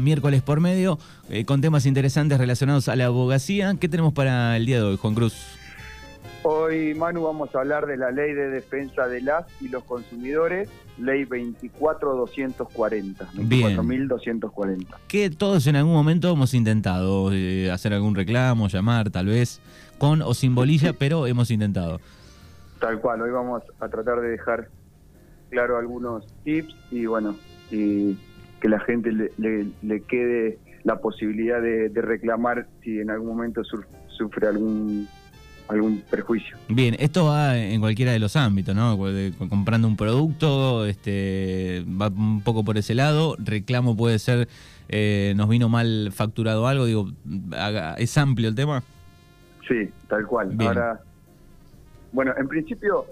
miércoles por medio, eh, con temas interesantes relacionados a la abogacía. ¿Qué tenemos para el día de hoy, Juan Cruz? Hoy, Manu, vamos a hablar de la ley de defensa de las y los consumidores, ley 24240. 24.240. Que todos en algún momento hemos intentado eh, hacer algún reclamo, llamar, tal vez con o sin bolilla, pero hemos intentado. Tal cual, hoy vamos a tratar de dejar claro algunos tips y bueno, y que la gente le, quede la posibilidad de, reclamar si en algún momento sufre algún algún perjuicio. Bien, esto va en cualquiera de los ámbitos, ¿no? Comprando un producto, este, va un poco por ese lado. Reclamo puede ser, eh, nos vino mal facturado algo, digo, ¿es amplio el tema? Sí, tal cual. Ahora, bueno, en principio,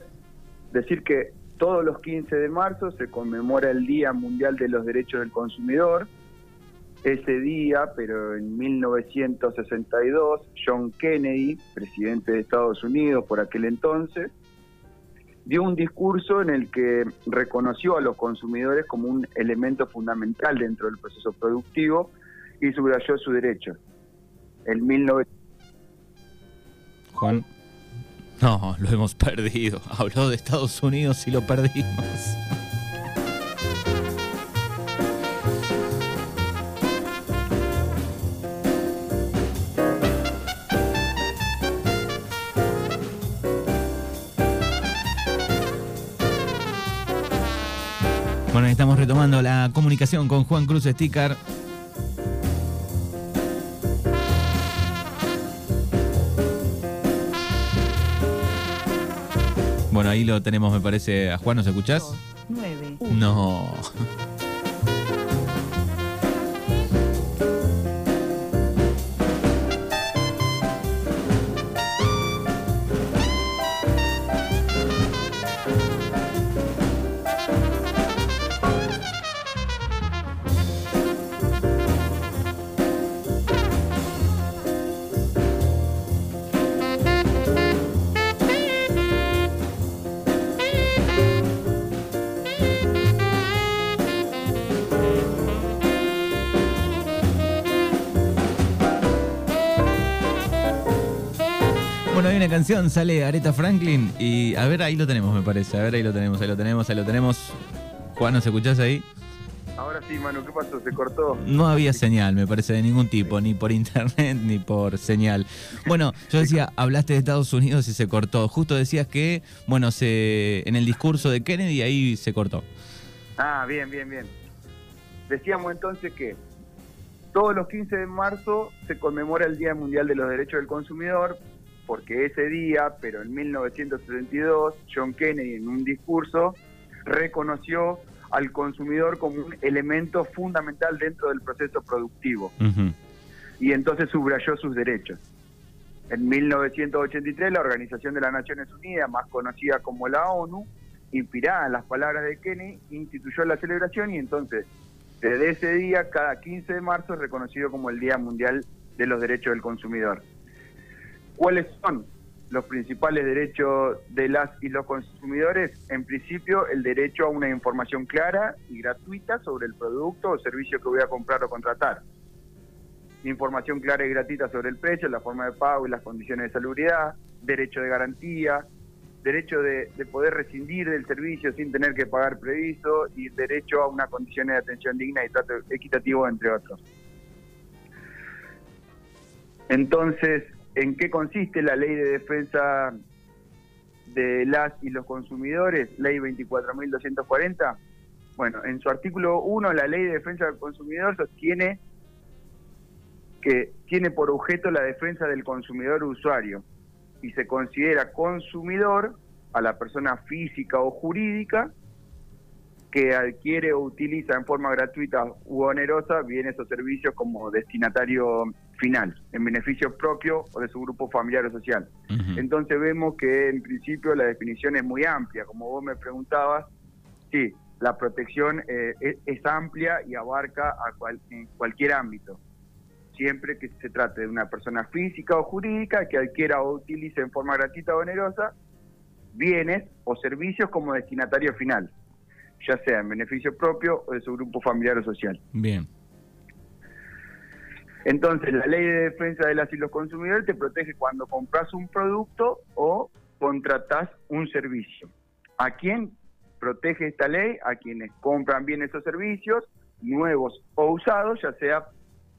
decir que todos los 15 de marzo se conmemora el Día Mundial de los Derechos del Consumidor. Ese día, pero en 1962, John Kennedy, presidente de Estados Unidos por aquel entonces, dio un discurso en el que reconoció a los consumidores como un elemento fundamental dentro del proceso productivo y subrayó su derecho. En 19... Juan. No, lo hemos perdido. Habló de Estados Unidos y lo perdimos. Bueno, estamos retomando la comunicación con Juan Cruz Sticker. Ahí lo tenemos, me parece. A Juan, ¿nos escuchás? Nueve. No. Una canción, sale Aretha Franklin y a ver, ahí lo tenemos, me parece. A ver, ahí lo tenemos, ahí lo tenemos, ahí lo tenemos. Juan, ¿nos escuchás ahí? Ahora sí, Manu, ¿qué pasó? ¿Se cortó? No había señal, me parece, de ningún tipo, ni por internet ni por señal. Bueno, yo decía, hablaste de Estados Unidos y se cortó. Justo decías que, bueno, se, en el discurso de Kennedy ahí se cortó. Ah, bien, bien, bien. Decíamos entonces que todos los 15 de marzo se conmemora el Día Mundial de los Derechos del Consumidor, porque ese día, pero en 1972, John Kennedy en un discurso reconoció al consumidor como un elemento fundamental dentro del proceso productivo. Y entonces subrayó sus derechos. En 1983, la Organización de las Naciones Unidas, más conocida como la ONU, inspirada en las palabras de Kennedy, instituyó la celebración y entonces, desde ese día, cada 15 de marzo es reconocido como el Día Mundial de los Derechos del Consumidor. ¿Cuáles son los principales derechos de las y los consumidores? En principio, el derecho a una información clara y gratuita sobre el producto o servicio que voy a comprar o contratar. Información clara y gratuita sobre el precio, la forma de pago y las condiciones de salubridad, derecho de garantía, derecho de, poder rescindir del servicio sin tener que pagar previsto y derecho a una condición de atención digna y trato equitativo, entre otros. Entonces, ¿En qué consiste la ley de defensa de las y los consumidores, ley 24.240? Bueno, en su artículo 1, la ley de defensa del consumidor sostiene que tiene por objeto la defensa del consumidor usuario y se considera consumidor a la persona física o jurídica que adquiere o utiliza en forma gratuita u onerosa bienes o servicios como destinatario final, en beneficio propio o de su grupo familiar o social. Entonces vemos que en principio la definición es muy amplia, como vos me preguntabas, sí, la protección eh, es, amplia y abarca a en cualquier ámbito, siempre que se trate de una persona física o jurídica que adquiera o utilice en forma gratuita o onerosa bienes o servicios como destinatario final ya sea en beneficio propio o de su grupo familiar o social. Bien. Entonces, la ley de defensa de las y los consumidores te protege cuando compras un producto o contratas un servicio. ¿A quién protege esta ley? A quienes compran bien esos servicios, nuevos o usados, ya sea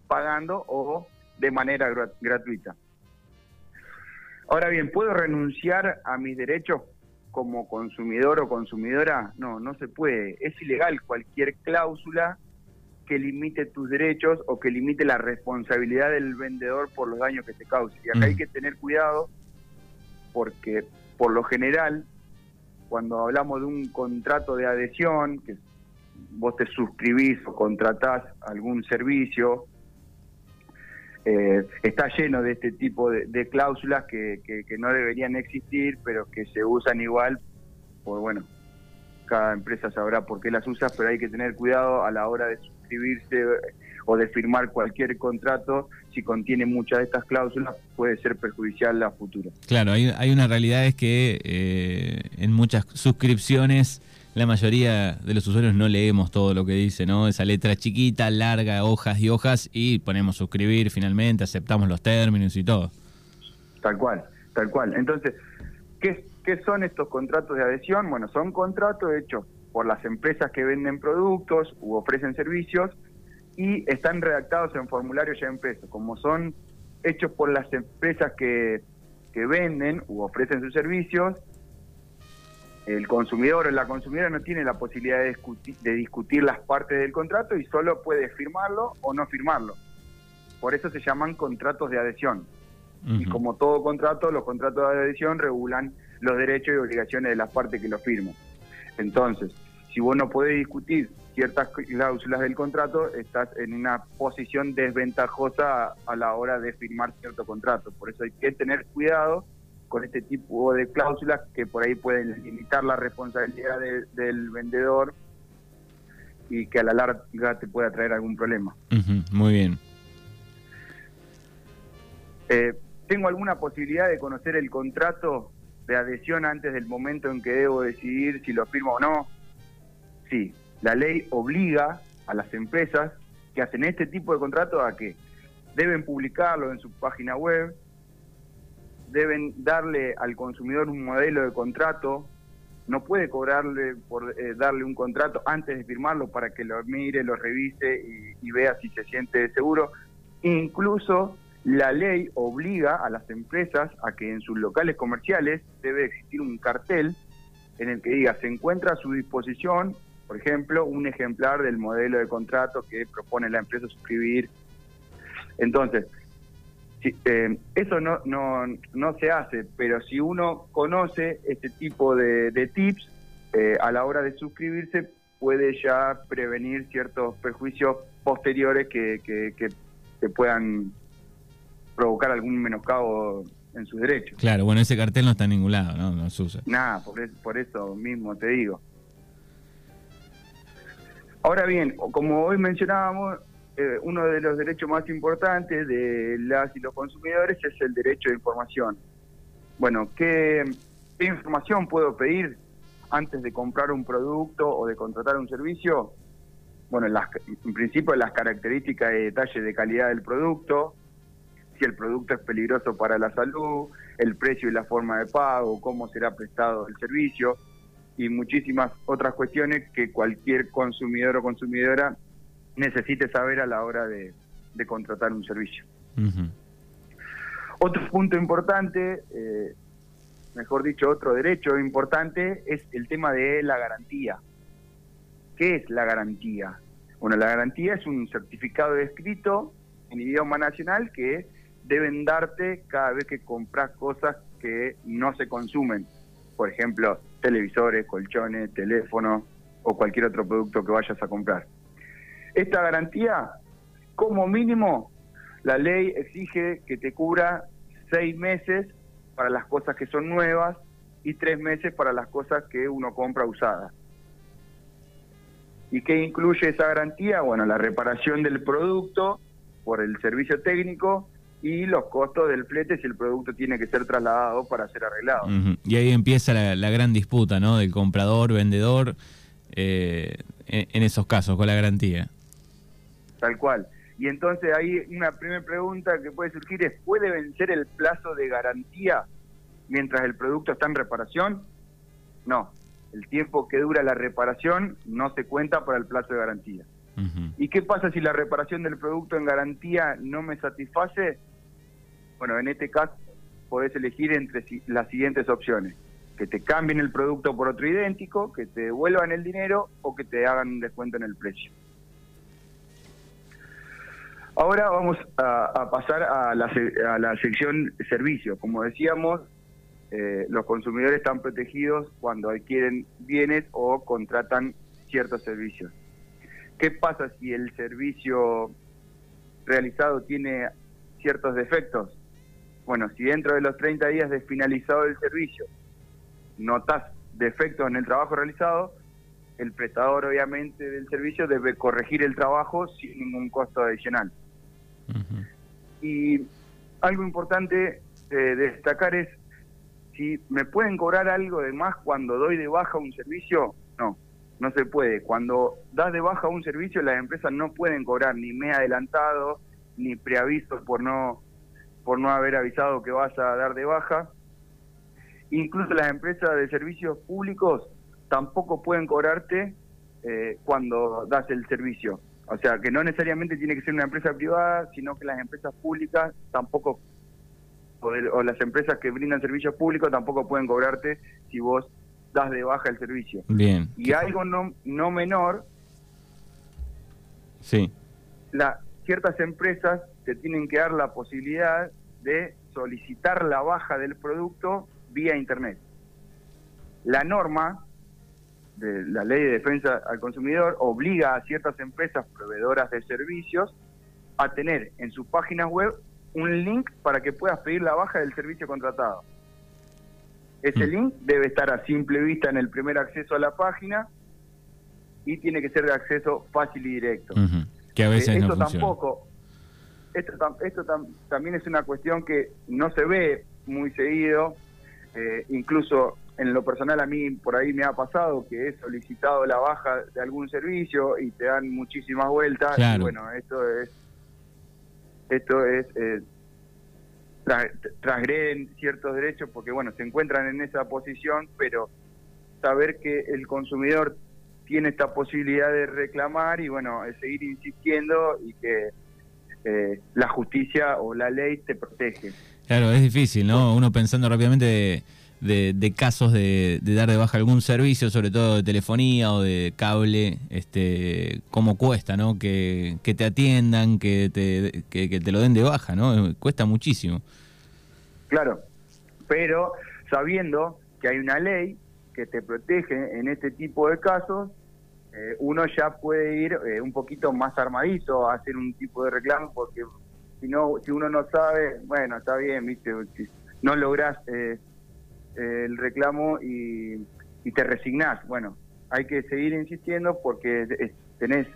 pagando o de manera gratuita. Ahora bien, ¿puedo renunciar a mis derechos como consumidor o consumidora? No, no se puede. Es ilegal cualquier cláusula que limite tus derechos o que limite la responsabilidad del vendedor por los daños que te cause. Y acá hay mm. que tener cuidado porque por lo general, cuando hablamos de un contrato de adhesión, que vos te suscribís o contratás algún servicio, eh, está lleno de este tipo de, cláusulas que, que, no deberían existir, pero que se usan igual, por bueno, cada empresa sabrá por qué las usa, pero hay que tener cuidado a la hora de suscribirse o de firmar cualquier contrato, si contiene muchas de estas cláusulas, puede ser perjudicial a futuro. Claro, hay, hay una realidad es que eh, en muchas suscripciones la mayoría de los usuarios no leemos todo lo que dice, ¿no? Esa letra chiquita, larga, hojas y hojas, y ponemos suscribir finalmente, aceptamos los términos y todo. Tal cual, tal cual. Entonces, ¿qué, qué son estos contratos de adhesión? Bueno, son contratos hechos por las empresas que venden productos u ofrecen servicios y están redactados en formularios ya impresos, como son hechos por las empresas que, venden u ofrecen sus servicios, el consumidor o la consumidora no tiene la posibilidad de discutir, de discutir las partes del contrato y solo puede firmarlo o no firmarlo. Por eso se llaman contratos de adhesión. Y como todo contrato, los contratos de adhesión regulan los derechos y obligaciones de las partes que lo firman. Entonces, si vos no podés discutir ciertas cláusulas del contrato, estás en una posición desventajosa a, la hora de firmar cierto contrato. Por eso hay que tener cuidado con este tipo de cláusulas que por ahí pueden limitar la responsabilidad del vendedor y que a la larga te pueda traer algún problema. muy bien. Eh, ¿Tengo alguna posibilidad de conocer el contrato de adhesión antes del momento en que debo decidir si lo firmo o no? Sí, la ley obliga a las empresas que hacen este tipo de contratos a que deben publicarlo en su página web, deben darle al consumidor un modelo de contrato, no puede cobrarle por eh, darle un contrato antes de firmarlo para que lo mire, lo revise y, y vea si se siente seguro. Incluso la ley obliga a las empresas a que en sus locales comerciales debe existir un cartel en el que diga se encuentra a su disposición por ejemplo, un ejemplar del modelo de contrato que propone la empresa suscribir. Entonces, eh, eso no, no, no se hace, pero si uno conoce este tipo de, tips, eh, a la hora de suscribirse puede ya prevenir ciertos perjuicios posteriores que, que, puedan provocar algún menoscabo en sus derechos. Claro, bueno, ese cartel no está en ningún lado, ¿no? No se usa. Nada, por, por eso mismo te digo. Ahora bien, como hoy mencionábamos, eh, uno de los derechos más importantes de las y los consumidores es el derecho de información. Bueno, ¿qué, información puedo pedir antes de comprar un producto o de contratar un servicio? Bueno, en, principio las características de detalle de calidad del producto, si el producto es peligroso para la salud, el precio y la forma de pago, cómo será prestado el servicio, y muchísimas otras cuestiones que cualquier consumidor o consumidora necesite saber a la hora de, contratar un servicio. Otro punto importante, eh, mejor dicho, otro derecho importante es el tema de la garantía. ¿Qué es la garantía? Bueno, la garantía es un certificado de escrito en idioma nacional que deben darte cada vez que compras cosas que no se consumen por ejemplo, televisores, colchones, teléfonos o cualquier otro producto que vayas a comprar. Esta garantía, como mínimo, la ley exige que te cubra seis meses para las cosas que son nuevas y tres meses para las cosas que uno compra usadas. ¿Y qué incluye esa garantía? Bueno, la reparación del producto por el servicio técnico y los costos del flete si el producto tiene que ser trasladado para ser arreglado. Y ahí empieza la, gran disputa, ¿no? Del comprador, vendedor, eh, en, esos casos, con la garantía. Tal cual. Y entonces ahí una primera pregunta que puede surgir es, ¿puede vencer el plazo de garantía mientras el producto está en reparación? No, el tiempo que dura la reparación no se cuenta para el plazo de garantía. ¿Y qué pasa si la reparación del producto en garantía no me satisface? Bueno, en este caso podés elegir entre las siguientes opciones. Que te cambien el producto por otro idéntico, que te devuelvan el dinero o que te hagan un descuento en el precio. Ahora vamos a, pasar a la, sección servicio. Como decíamos, eh, los consumidores están protegidos cuando adquieren bienes o contratan ciertos servicios. ¿Qué pasa si el servicio realizado tiene ciertos defectos? Bueno, si dentro de los 30 días de finalizado el servicio notas defectos en el trabajo realizado, el prestador obviamente del servicio debe corregir el trabajo sin ningún costo adicional. Y algo importante eh, de destacar es si me pueden cobrar algo de más cuando doy de baja un servicio, no, no se puede. Cuando das de baja un servicio, las empresas no pueden cobrar ni me adelantado, ni preaviso por no, por no haber avisado que vas a dar de baja. Incluso las empresas de servicios públicos tampoco pueden cobrarte eh, cuando das el servicio. O sea, que no necesariamente tiene que ser una empresa privada, sino que las empresas públicas tampoco o, las empresas que brindan servicios públicos tampoco pueden cobrarte si vos das de baja el servicio. Bien. Y algo no, no menor, sí. la, ciertas empresas te tienen que dar la posibilidad de solicitar la baja del producto vía Internet. La norma de la ley de defensa al consumidor obliga a ciertas empresas proveedoras de servicios a tener en sus páginas web un link para que puedas pedir la baja del servicio contratado. Ese mm. link debe estar a simple vista en el primer acceso a la página y tiene que ser de acceso fácil y directo. Que a veces eh, esto tampoco, esto, esto también es una cuestión que no se ve muy seguido, eh, incluso en lo personal a mí por ahí me ha pasado que he solicitado la baja de algún servicio y te dan muchísimas vueltas. Y bueno, esto es esto es eh, transgreden ciertos derechos porque bueno se encuentran en esa posición pero saber que el consumidor tiene esta posibilidad de reclamar y bueno seguir insistiendo y que eh, la justicia o la ley te protege claro es difícil no uno pensando rápidamente de, casos de, dar de baja algún servicio, sobre todo de telefonía o de cable, este, cómo cuesta, ¿no? Que, te atiendan, que te, que, te lo den de baja, ¿no? Cuesta muchísimo. Claro, pero sabiendo que hay una ley que te protege en este tipo de casos, eh, uno ya puede ir eh, un poquito más armadito a hacer un tipo de reclamo, porque si no, si uno no sabe, bueno, está bien, viste, no logras eh, el reclamo y, te resignás. Bueno, hay que seguir insistiendo porque tenés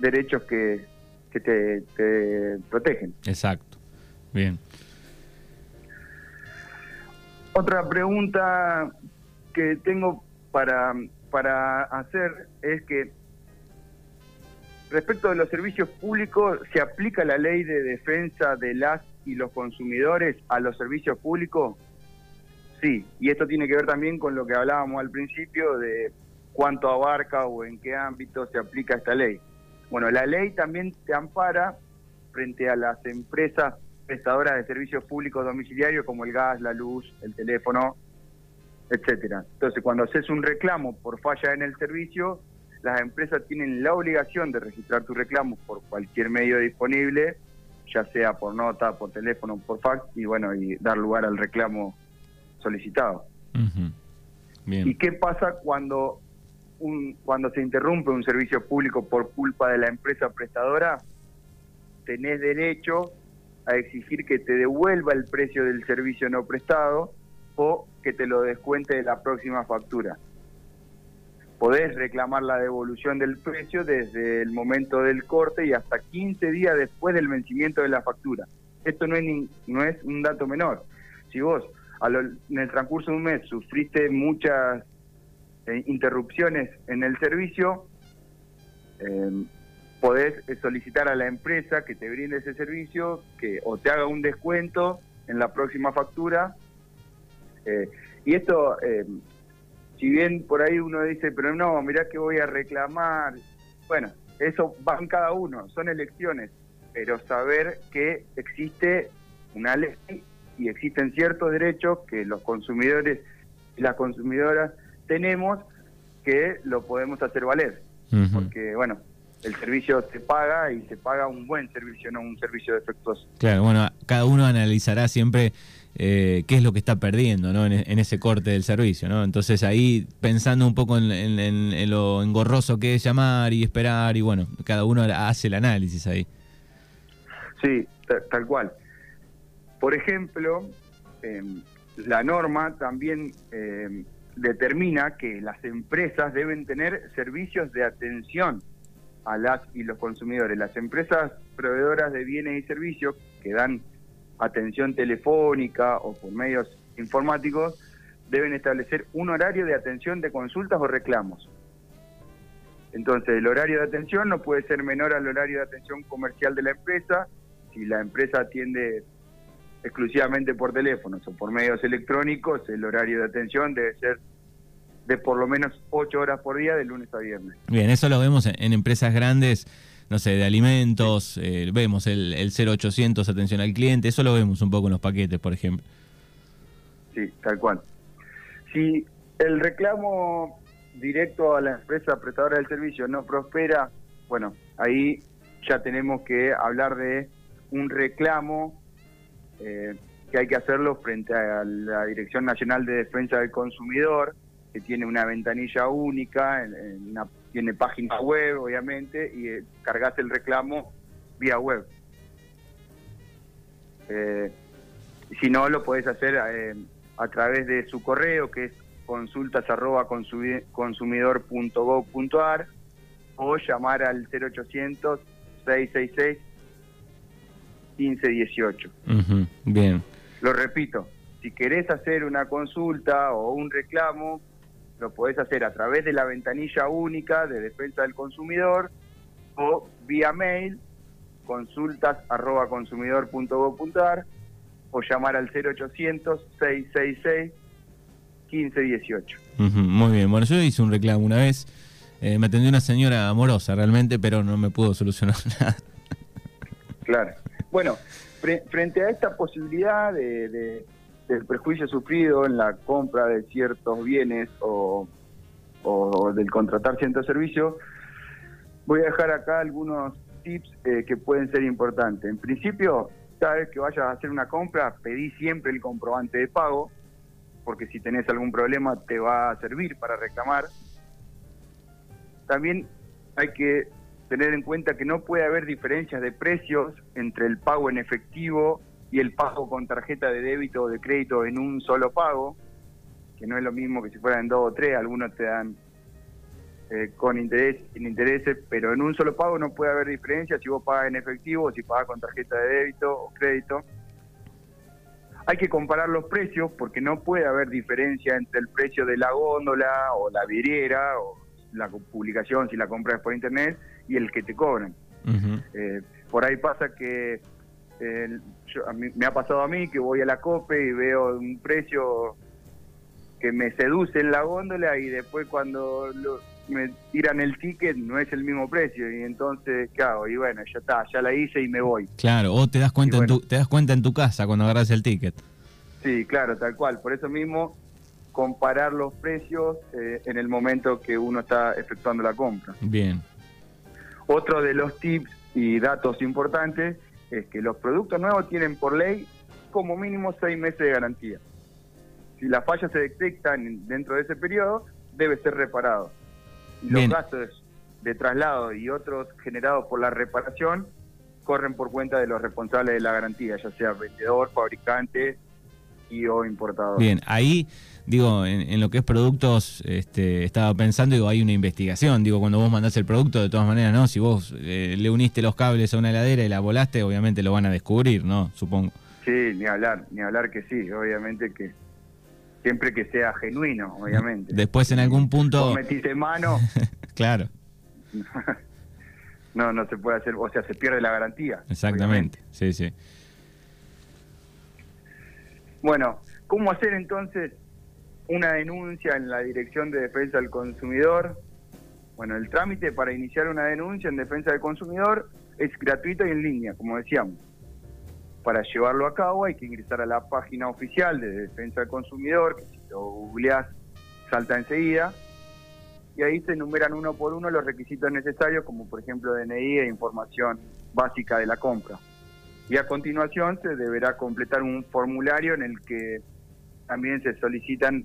derechos que, que te, te protegen. Exacto. Bien. Otra pregunta que tengo para, para hacer es que respecto de los servicios públicos, ¿se aplica la ley de defensa de las y los consumidores a los servicios públicos? Sí, y esto tiene que ver también con lo que hablábamos al principio de cuánto abarca o en qué ámbito se aplica esta ley. Bueno, la ley también te ampara frente a las empresas prestadoras de servicios públicos domiciliarios como el gas, la luz, el teléfono, etcétera. Entonces, cuando haces un reclamo por falla en el servicio, las empresas tienen la obligación de registrar tu reclamo por cualquier medio disponible, ya sea por nota, por teléfono, por fax, y bueno, y dar lugar al reclamo solicitado. ¿Y qué pasa cuando, un, cuando se interrumpe un servicio público por culpa de la empresa prestadora? Tenés derecho a exigir que te devuelva el precio del servicio no prestado o que te lo descuente de la próxima factura. Podés reclamar la devolución del precio desde el momento del corte y hasta 15 días después del vencimiento de la factura. Esto no es, no es un dato menor. Si vos en el transcurso de un mes sufriste muchas eh, interrupciones en el servicio, eh, podés solicitar a la empresa que te brinde ese servicio que o te haga un descuento en la próxima factura. Eh, y esto, eh, si bien por ahí uno dice, pero no, mirá que voy a reclamar. Bueno, eso va en cada uno, son elecciones, pero saber que existe una ley y existen ciertos derechos que los consumidores y las consumidoras tenemos que lo podemos hacer valer. Porque, bueno, el servicio se paga y se paga un buen servicio, no un servicio defectuoso. Claro, bueno, cada uno analizará siempre eh, qué es lo que está perdiendo ¿no? en, ese corte del servicio. ¿no? Entonces ahí pensando un poco en, lo engorroso que es llamar y esperar y bueno, cada uno hace el análisis ahí. Sí, tal cual. Por ejemplo, em, la norma también em, determina que las empresas deben tener servicios de atención a las y los consumidores. Las empresas proveedoras de bienes y servicios que dan atención telefónica o por medios informáticos deben establecer un horario de atención de consultas o reclamos. Entonces, el horario de atención no puede ser menor al horario de atención comercial de la empresa. Si la empresa atiende exclusivamente por teléfonos o por medios electrónicos, el horario de atención debe ser de por lo menos 8 horas por día de lunes a viernes. Bien, eso lo vemos en, empresas grandes, no sé, de alimentos, eh, vemos el, el 0800 atención al cliente, eso lo vemos un poco en los paquetes, por ejemplo. Sí, tal cual. Si el reclamo directo a la empresa prestadora del servicio no prospera, bueno, ahí ya tenemos que hablar de un reclamo eh, que hay que hacerlo frente a la Dirección Nacional de Defensa del Consumidor, que tiene una ventanilla única, tiene página web, obviamente, y eh, cargas el reclamo vía web. Eh, si no, lo podés hacer eh, a través de su correo, que es consultas consumidor.gov.ar o llamar al 0800 666 1518. bien. Lo repito, si querés hacer una consulta o un reclamo, lo podés hacer a través de la ventanilla única de defensa del consumidor o vía mail consultas arroba consumidor.gov.ar o llamar al 0800 666 1518. muy bien, bueno, yo hice un reclamo una vez, eh, me atendió una señora amorosa realmente, pero no me pudo solucionar nada. Claro. Bueno, frente a esta posibilidad de del prejuicio sufrido en la compra de ciertos bienes o, del contratar ciertos servicios, voy a dejar acá algunos tips eh, que pueden ser importantes. En principio, cada vez que vayas a hacer una compra, pedí siempre el comprobante de pago, porque si tenés algún problema te va a servir para reclamar. También hay que tener en cuenta que no puede haber diferencias de precios entre el pago en efectivo y el pago con tarjeta de débito o de crédito en un solo pago, que no es lo mismo que si fueran dos o tres, algunos te dan eh, con interés, sin intereses, pero en un solo pago no puede haber diferencia si vos pagas en efectivo o si pagas con tarjeta de débito o crédito. Hay que comparar los precios porque no puede haber diferencia entre el precio de la góndola o la vidriera o la publicación si la compras por internet y el que te cobran. Eh, por ahí pasa que me ha pasado a mí que voy a la COPE y veo un precio que me seduce en la góndola y después cuando me tiran el ticket no es el mismo precio y entonces ¿qué hago? Y bueno, ya está, ya la hice y me voy. Claro, o te das cuenta en tu, te das cuenta en tu casa cuando agarras el ticket. Sí, claro, tal cual. Por eso mismo comparar los precios eh, en el momento que uno está efectuando la compra. Bien. Otro de los tips y datos importantes es que los productos nuevos tienen por ley como mínimo seis meses de garantía. Si las fallas se detectan dentro de ese periodo, debe ser reparado. Los gastos de traslado y otros generados por la reparación corren por cuenta de los responsables de la garantía, ya sea vendedor, fabricante y o. Bien, ahí digo, en, lo que es productos, este, estaba pensando, digo, hay una investigación, digo, cuando vos mandás el producto, de todas maneras, ¿no? Si vos eh, le uniste los cables a una heladera y la volaste, obviamente lo van a descubrir, ¿no? Supongo. Sí, ni hablar, ni hablar que sí, obviamente que siempre que sea genuino, obviamente. Después en algún punto... Vos metiste mano... claro. no, no se puede hacer, o sea, se pierde la garantía. Exactamente, sí, sí. Bueno, ¿cómo hacer entonces una denuncia en la Dirección de Defensa del Consumidor? Bueno, el trámite para iniciar una denuncia en defensa del consumidor es gratuito y en línea, como decíamos. Para llevarlo a cabo hay que ingresar a la página oficial de Defensa del Consumidor, que si lo googleás salta enseguida, y ahí se enumeran uno por uno los requisitos necesarios, como por ejemplo DNI e información básica de la compra. Y a continuación se deberá completar un formulario en el que también se solicitan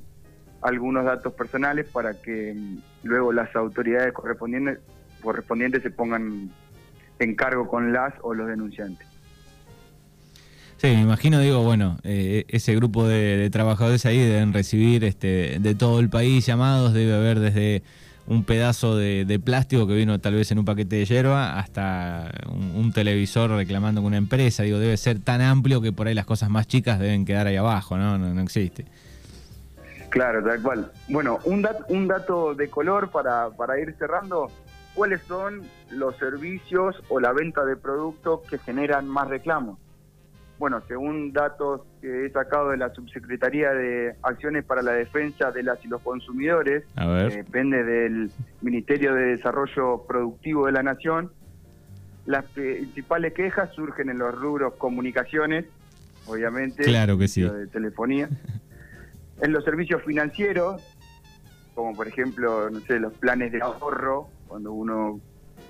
algunos datos personales para que mm, luego las autoridades correspondientes, correspondientes se pongan en cargo con las o los denunciantes. Sí, me imagino, digo, bueno, eh, ese grupo de, trabajadores ahí deben recibir este, de todo el país llamados, debe haber desde un pedazo de, plástico que vino tal vez en un paquete de hierba hasta un, televisor reclamando con una empresa. Digo, debe ser tan amplio que por ahí las cosas más chicas deben quedar ahí abajo, ¿no? No, existe. Claro, tal cual. Bueno, un, un dato de color para, para ir cerrando. ¿Cuáles son los servicios o la venta de productos que generan más reclamos? Bueno, según datos que he sacado de la Subsecretaría de Acciones para la Defensa de las y los Consumidores, depende del Ministerio de Desarrollo Productivo de la Nación, las principales quejas surgen en los rubros comunicaciones, obviamente, claro que sí. de telefonía, en los servicios financieros, como por ejemplo, no sé, los planes de ahorro, cuando uno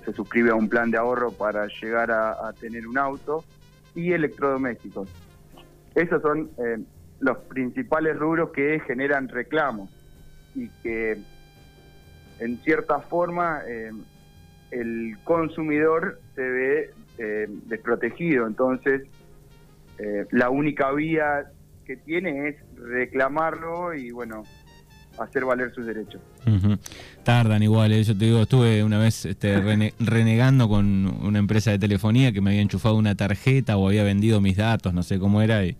se suscribe a un plan de ahorro para llegar a tener un auto, y electrodomésticos. Esos son eh, los principales rubros que generan reclamos y que en cierta forma eh, el consumidor se ve eh, desprotegido. Entonces, la única vía que tiene es reclamarlo y bueno, hacer valer sus derechos. Tardan igual, eh. yo te digo, estuve una vez este, renegando con una empresa de telefonía que me había enchufado una tarjeta o había vendido mis datos, no sé cómo era, y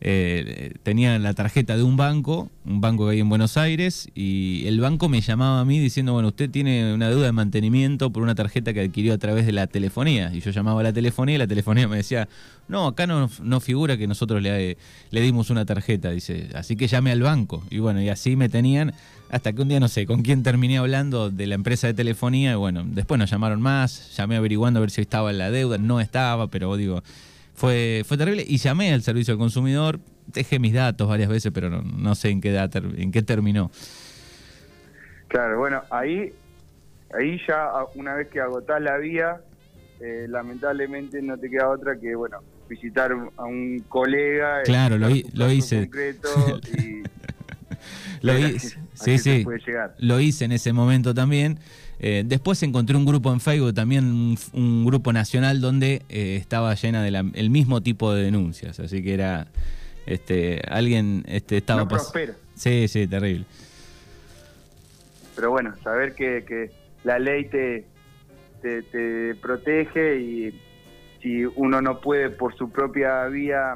eh, tenía la tarjeta de un banco, un banco que hay en Buenos Aires, y el banco me llamaba a mí diciendo, bueno, usted tiene una deuda de mantenimiento por una tarjeta que adquirió a través de la telefonía. Y yo llamaba a la telefonía y la telefonía me decía, no, acá no, no figura que nosotros le, le dimos una tarjeta, dice, así que llame al banco. Y bueno, y así me tenían hasta que un día no sé con quién terminé hablando de la empresa de telefonía y bueno, después nos llamaron más, llamé averiguando a ver si estaba en la deuda, no estaba, pero digo, fue, fue terrible y llamé al servicio al consumidor, dejé mis datos varias veces, pero no, sé en qué, en qué terminó. Claro, bueno, ahí, ahí ya una vez que agotás la vía, eh, lamentablemente no te queda otra que, bueno, visitar a un colega. Claro, lo, lo hice. lo hice, sí, sí, lo hice en ese momento también. Eh, después encontré un grupo en Facebook, también un, grupo nacional donde eh, estaba llena del mismo tipo de denuncias, así que era este alguien este estaba no prospera. Sí, sí, terrible. Pero bueno, saber que, que la ley te, te, te protege y si uno no puede por su propia vía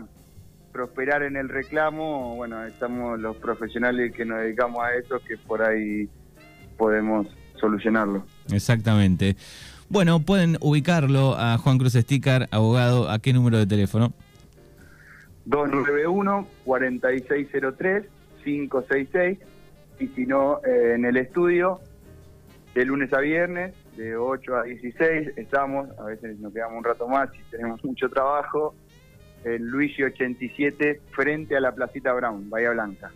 prosperar en el reclamo, bueno, estamos los profesionales que nos dedicamos a eso que por ahí podemos solucionarlo. Exactamente. Bueno, pueden ubicarlo a Juan Cruz Sticker, abogado, ¿a qué número de teléfono? 291-4603-566 y si no, eh, en el estudio, de lunes a viernes, de 8 a 16 estamos, a veces nos quedamos un rato más si tenemos mucho trabajo, en Luigi 87 frente a la Placita Brown, Bahía Blanca.